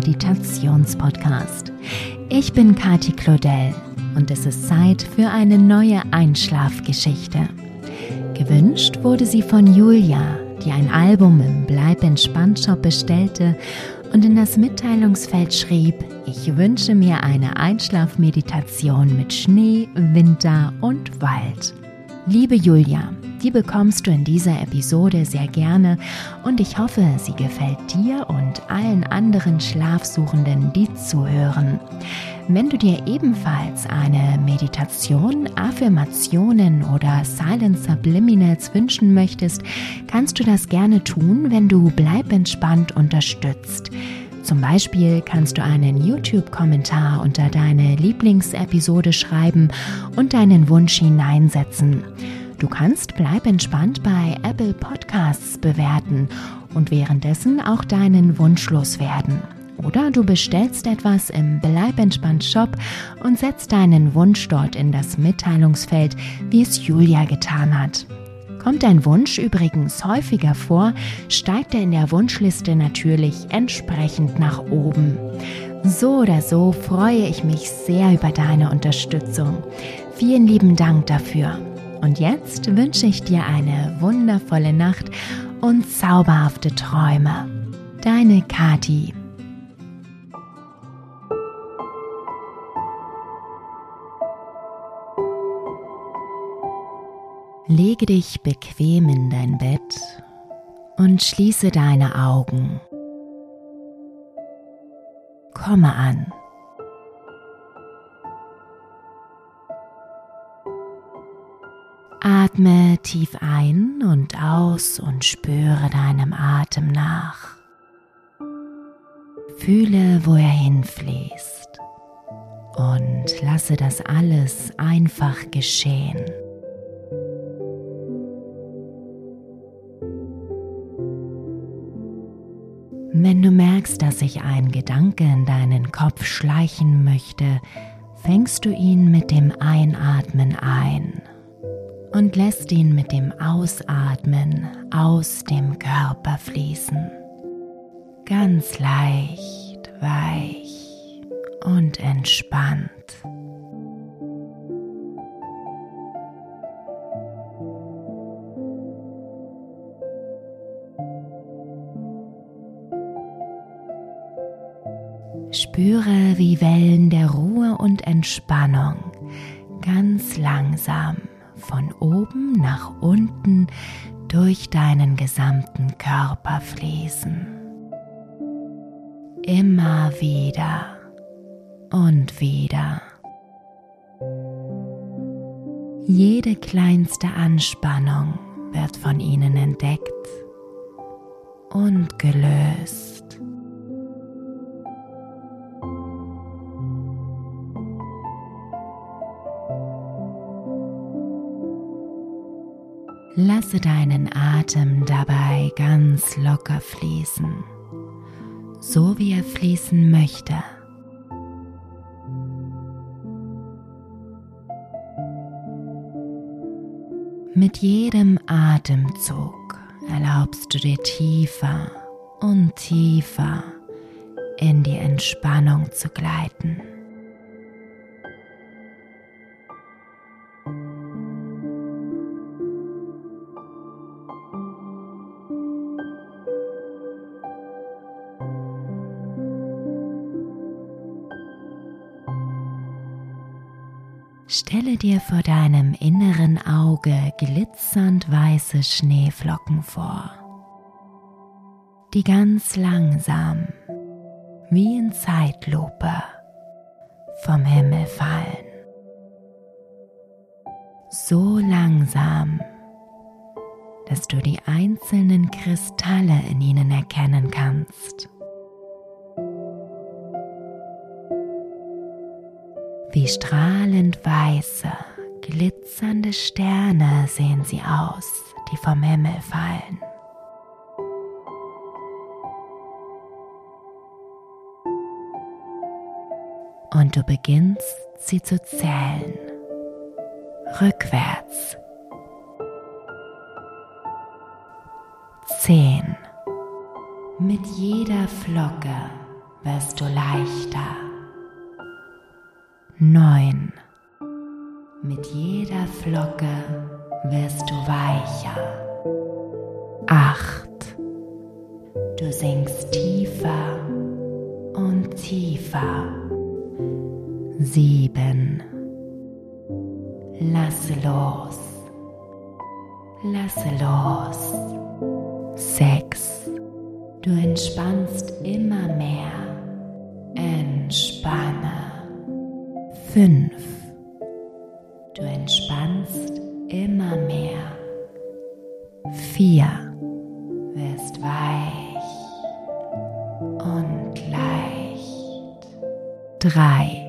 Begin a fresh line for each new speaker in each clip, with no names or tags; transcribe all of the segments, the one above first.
Meditationspodcast. Ich bin Kati Claudel und es ist Zeit für eine neue Einschlafgeschichte. Gewünscht wurde sie von Julia, die ein Album im Bleib entspannt Shop bestellte und in das Mitteilungsfeld schrieb, ich wünsche mir eine Einschlafmeditation mit Schnee, Winter und Wald. Liebe Julia, die bekommst du in dieser Episode sehr gerne und ich hoffe, sie gefällt dir und allen anderen Schlafsuchenden, die zuhören. Wenn du dir ebenfalls eine Meditation, Affirmationen oder Silent Subliminals wünschen möchtest, kannst du das gerne tun, wenn du Bleib entspannt unterstützt. Zum Beispiel kannst du einen YouTube-Kommentar unter deine Lieblingsepisode schreiben und deinen Wunsch hineinsetzen. Du kannst Bleib entspannt bei Apple Podcasts bewerten und währenddessen auch deinen Wunsch loswerden. Oder du bestellst etwas im Bleib entspannt Shop und setzt deinen Wunsch dort in das Mitteilungsfeld, wie es Julia getan hat. Kommt dein Wunsch übrigens häufiger vor, steigt er in der Wunschliste natürlich entsprechend nach oben. So oder so freue ich mich sehr über deine Unterstützung. Vielen lieben Dank dafür. Und jetzt wünsche ich dir eine wundervolle Nacht und zauberhafte Träume. Deine Kati. Lege dich bequem in dein Bett und schließe deine Augen. Komme an. Atme tief ein und aus und spüre deinem Atem nach. Fühle, wo er hinfließt und lasse das alles einfach geschehen. Wenn du merkst, dass sich ein Gedanke in deinen Kopf schleichen möchte, fängst du ihn mit dem Einatmen ein und lässt ihn mit dem Ausatmen aus dem Körper fließen. Ganz leicht, weich und entspannt. Spüre, wie Wellen der Ruhe und Entspannung ganz langsam von oben nach unten durch deinen gesamten Körper fließen. Immer wieder und wieder. Jede kleinste Anspannung wird von ihnen entdeckt und gelöst. Lasse deinen Atem dabei ganz locker fließen, so wie er fließen möchte. Mit jedem Atemzug erlaubst du dir tiefer und tiefer in die Entspannung zu gleiten. Stelle dir vor deinem inneren Auge glitzernd weiße Schneeflocken vor, die ganz langsam, wie in Zeitlupe, vom Himmel fallen. So langsam, dass du die einzelnen Kristalle in ihnen erkennen kannst. Wie strahlend weiße, glitzernde Sterne sehen sie aus, die vom Himmel fallen. Und du beginnst sie zu zählen, rückwärts. Zehn. Mit jeder Flocke wirst du leichter. Neun. Mit jeder Flocke wirst du weicher. Acht. Du sinkst tiefer und tiefer. Sieben. Lasse los. Lasse los. Sechs. Du entspannst immer mehr. Entspanne. Fünf. Du entspannst immer mehr. Vier. Wirst weich und leicht. Drei.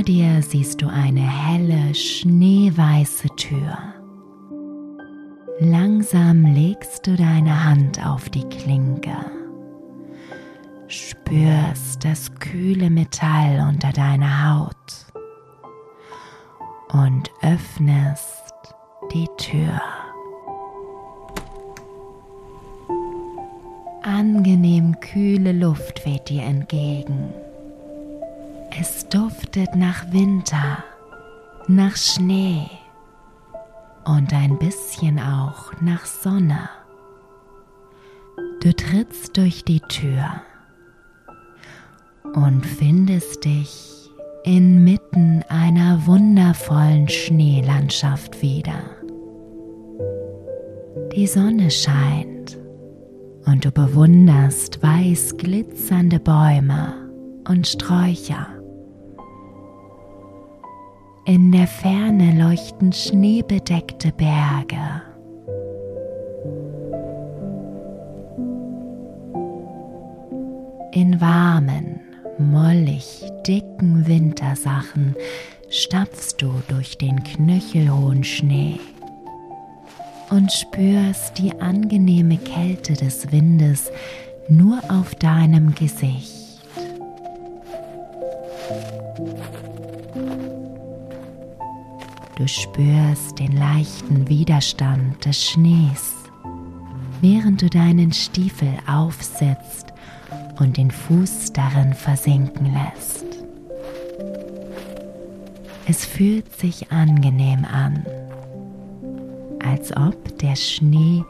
Vor dir siehst du eine helle, schneeweiße Tür. Langsam legst du deine Hand auf die Klinke, spürst das kühle Metall unter deiner Haut und öffnest die Tür. Angenehm kühle Luft weht dir entgegen. Es duftet nach Winter, nach Schnee und ein bisschen auch nach Sonne. Du trittst durch die Tür und findest dich inmitten einer wundervollen Schneelandschaft wieder. Die Sonne scheint und du bewunderst weiß glitzernde Bäume und Sträucher. In der Ferne leuchten schneebedeckte Berge. In warmen, mollig dicken Wintersachen stapfst du durch den knöchelhohen Schnee und spürst die angenehme Kälte des Windes nur auf deinem Gesicht. Du spürst den leichten Widerstand des Schnees, während du deinen Stiefel aufsetzt und den Fuß darin versinken lässt. Es fühlt sich angenehm an, als ob der Schnee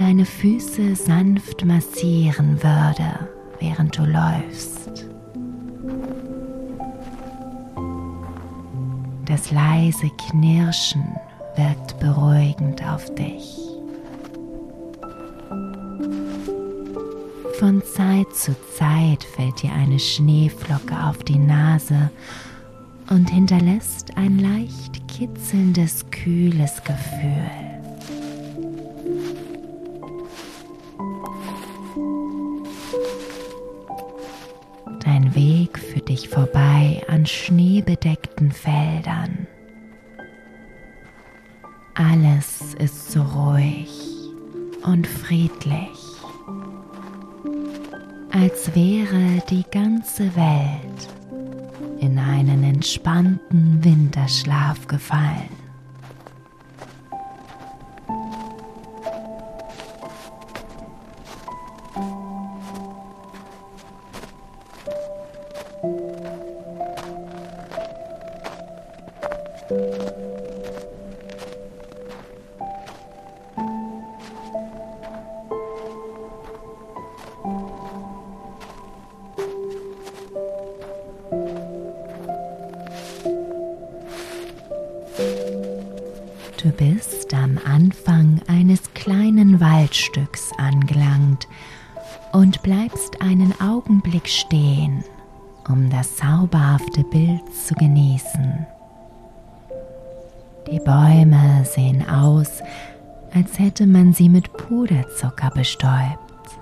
deine Füße sanft massieren würde, während du läufst. Das leise Knirschen wirkt beruhigend auf dich. Von Zeit zu Zeit fällt dir eine Schneeflocke auf die Nase und hinterlässt ein leicht kitzelndes, kühles Gefühl. Dich vorbei an schneebedeckten Feldern. Alles ist so ruhig und friedlich, als wäre die ganze Welt in einen entspannten Winterschlaf gefallen. Bestäubt.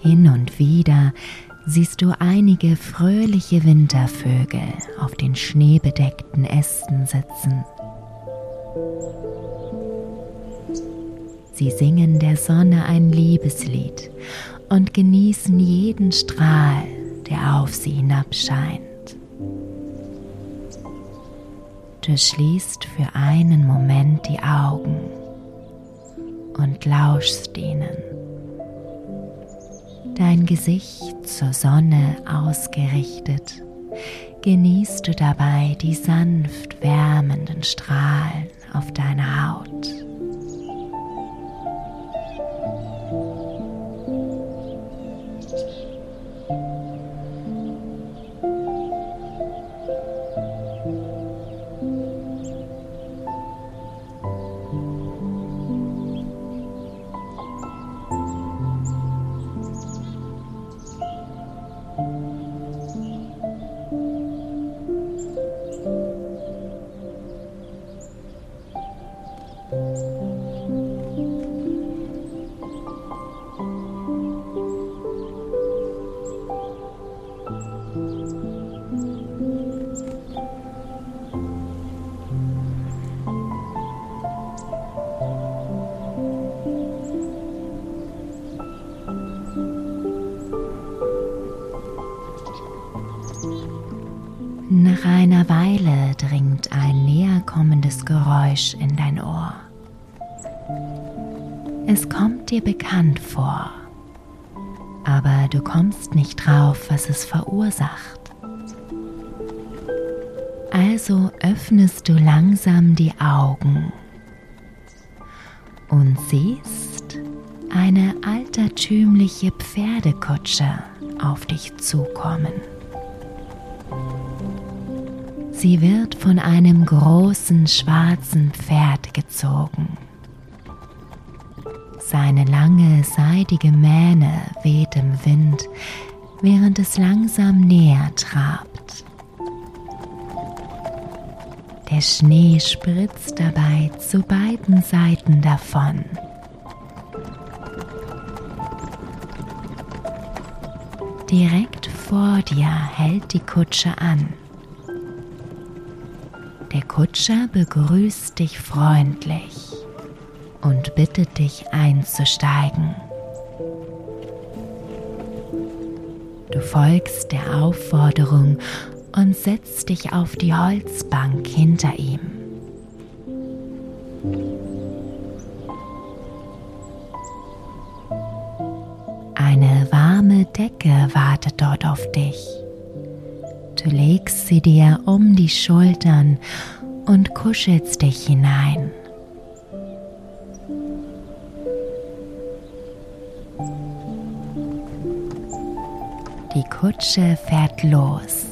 Hin und wieder siehst du einige fröhliche Wintervögel auf den schneebedeckten Ästen sitzen. Sie singen der Sonne ein Liebeslied und genießen jeden Strahl, der auf sie hinabscheint. Du schließt für einen Moment die Augen und lauschst ihnen dein Gesicht zur Sonne ausgerichtet, genießt du dabei die sanft wärmenden Strahlen auf deiner Haut. Kommst nicht drauf, was es verursacht. Also öffnest du langsam die Augen und siehst eine altertümliche Pferdekutsche auf dich zukommen. Sie wird von einem großen schwarzen Pferd gezogen. Seine lange seidige Mähne weht im Wind, während es langsam näher trabt. Der Schnee spritzt dabei zu beiden Seiten davon. Direkt vor dir hält die Kutsche an. Der Kutscher begrüßt dich freundlich und bittet dich einzusteigen. Du folgst der Aufforderung und setzt dich auf die Holzbank hinter ihm. Eine warme Decke wartet dort auf dich. Du legst sie dir um die Schultern und kuschelst dich hinein. Kutsche fährt los,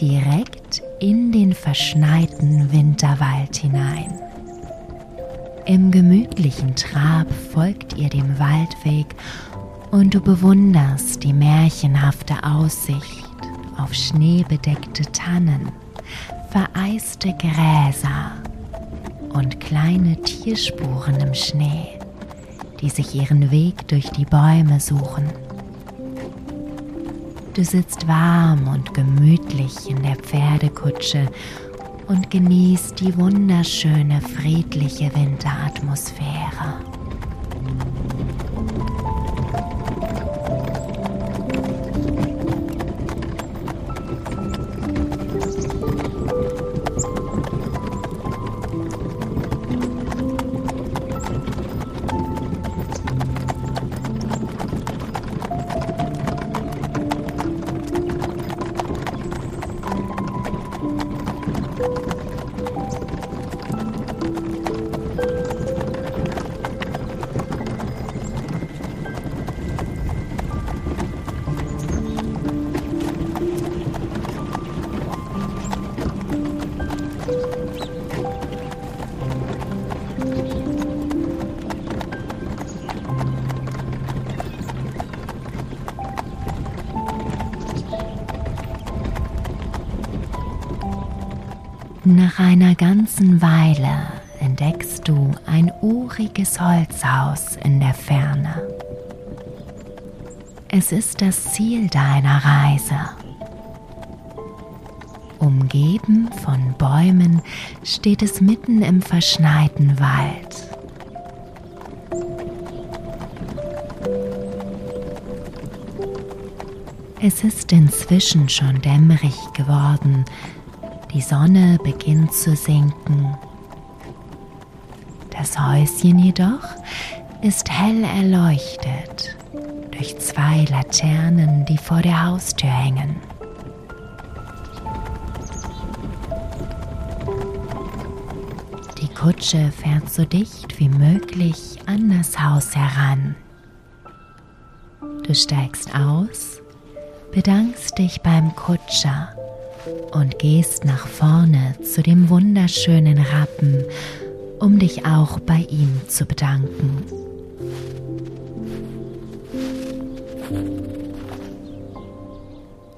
direkt in den verschneiten Winterwald hinein. Im gemütlichen Trab folgt ihr dem Waldweg und du bewunderst die märchenhafte Aussicht auf schneebedeckte Tannen, vereiste Gräser und kleine Tierspuren im Schnee, die sich ihren Weg durch die Bäume suchen. Du sitzt warm und gemütlich in der Pferdekutsche und genießt die wunderschöne, friedliche Winteratmosphäre. Nach einer ganzen Weile entdeckst du ein uriges Holzhaus in der Ferne. Es ist das Ziel deiner Reise. Umgeben von Bäumen steht es mitten im verschneiten Wald. Es ist inzwischen schon dämmerig geworden die Sonne beginnt zu sinken. Das Häuschen jedoch ist hell erleuchtet durch zwei Laternen, die vor der Haustür hängen. Die Kutsche fährt so dicht wie möglich an das Haus heran. Du steigst aus, bedankst dich beim Kutscher und gehst nach vorne zu dem wunderschönen Rappen, um dich auch bei ihm zu bedanken.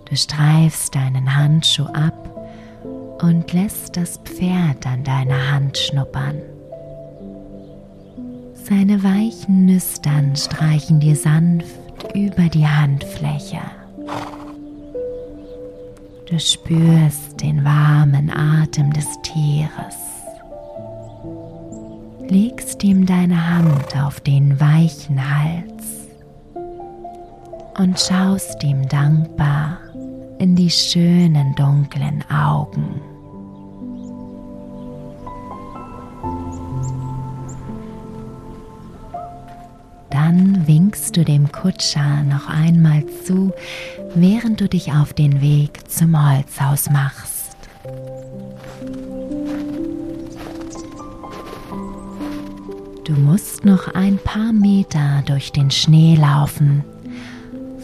Du streifst deinen Handschuh ab und lässt das Pferd an deiner Hand schnuppern. Seine weichen Nüstern streichen dir sanft über die Handfläche. Du spürst den warmen Atem des Tieres. Legst ihm deine Hand auf den weichen Hals und schaust ihm dankbar in die schönen dunklen Augen. Du dem Kutscher noch einmal zu, während du dich auf den Weg zum Holzhaus machst. Du musst noch ein paar Meter durch den Schnee laufen,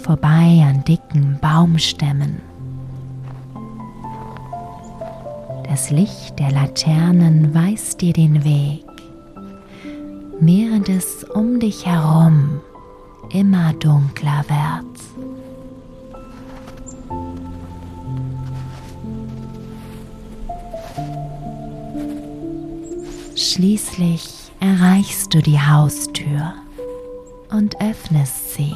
vorbei an dicken Baumstämmen. Das Licht der Laternen weist dir den Weg während es um dich herum immer dunkler wird. Schließlich erreichst du die Haustür und öffnest sie.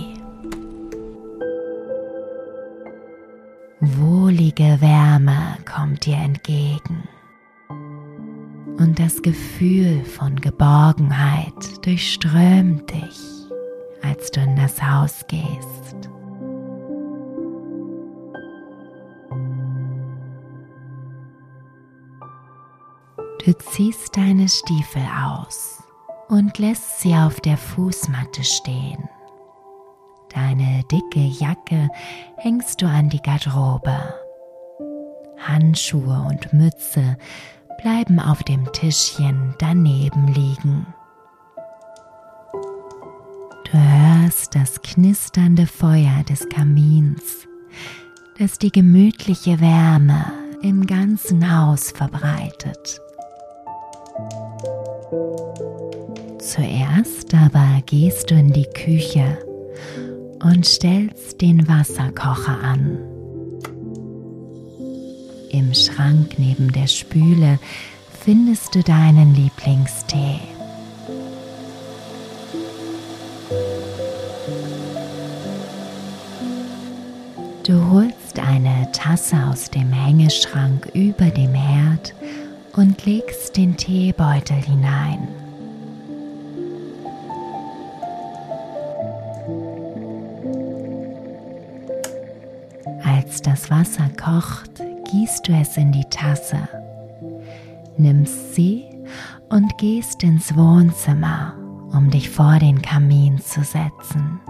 Wohlige Wärme kommt dir entgegen und das Gefühl von Geborgenheit durchströmt dich, als du in das Haus gehst. Du ziehst deine Stiefel aus und lässt sie auf der Fußmatte stehen. Deine dicke Jacke hängst du an die Garderobe. Handschuhe und Mütze bleiben auf dem Tischchen daneben liegen. Du hörst das knisternde Feuer des Kamins, das die gemütliche Wärme im ganzen Haus verbreitet. Zuerst aber gehst du in die Küche und stellst den Wasserkocher an. Im Schrank neben der Spüle findest du deinen Lieblingstee. Tasse aus dem Hängeschrank über dem Herd und legst den Teebeutel hinein. Als das Wasser kocht, gießt du es in die Tasse, nimmst sie und gehst ins Wohnzimmer, um dich vor den Kamin zu setzen.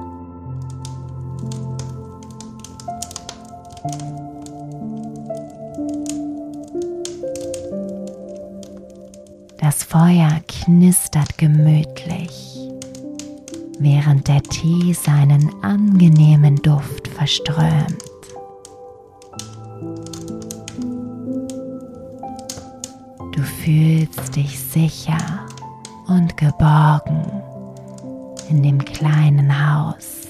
Das Feuer knistert gemütlich, während der Tee seinen angenehmen Duft verströmt. fühlst dich sicher und geborgen in dem kleinen Haus.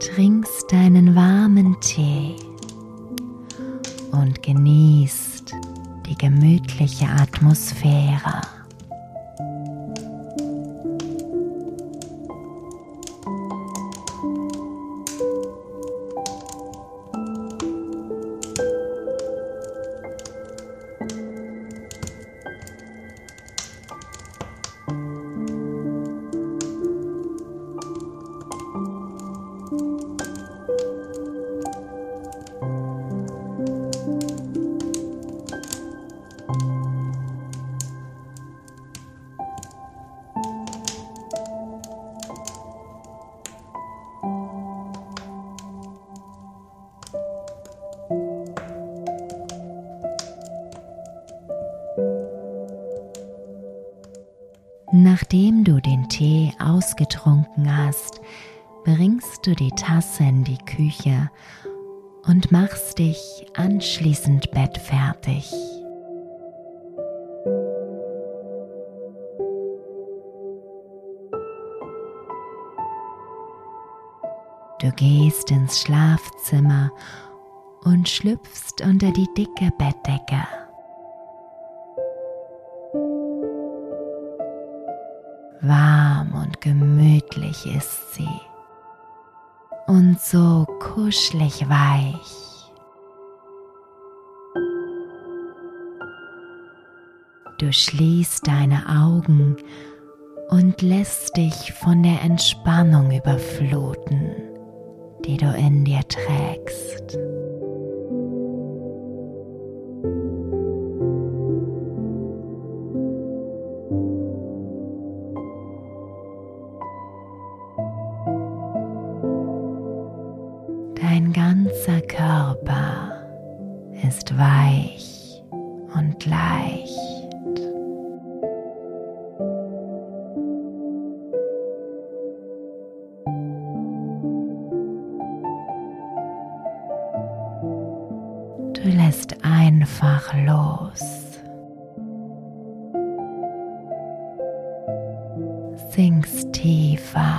Trinkst deinen warmen Tee und genießt gemütliche Atmosphäre. Du die Tasse in die Küche und machst dich anschließend bettfertig. Du gehst ins Schlafzimmer und schlüpfst unter die dicke Bettdecke. Warm und gemütlich ist sie und so kuschelig weich. Du schließt deine Augen und lässt dich von der Entspannung überfluten, die du in dir trägst. Du lässt einfach los. Sinkst tiefer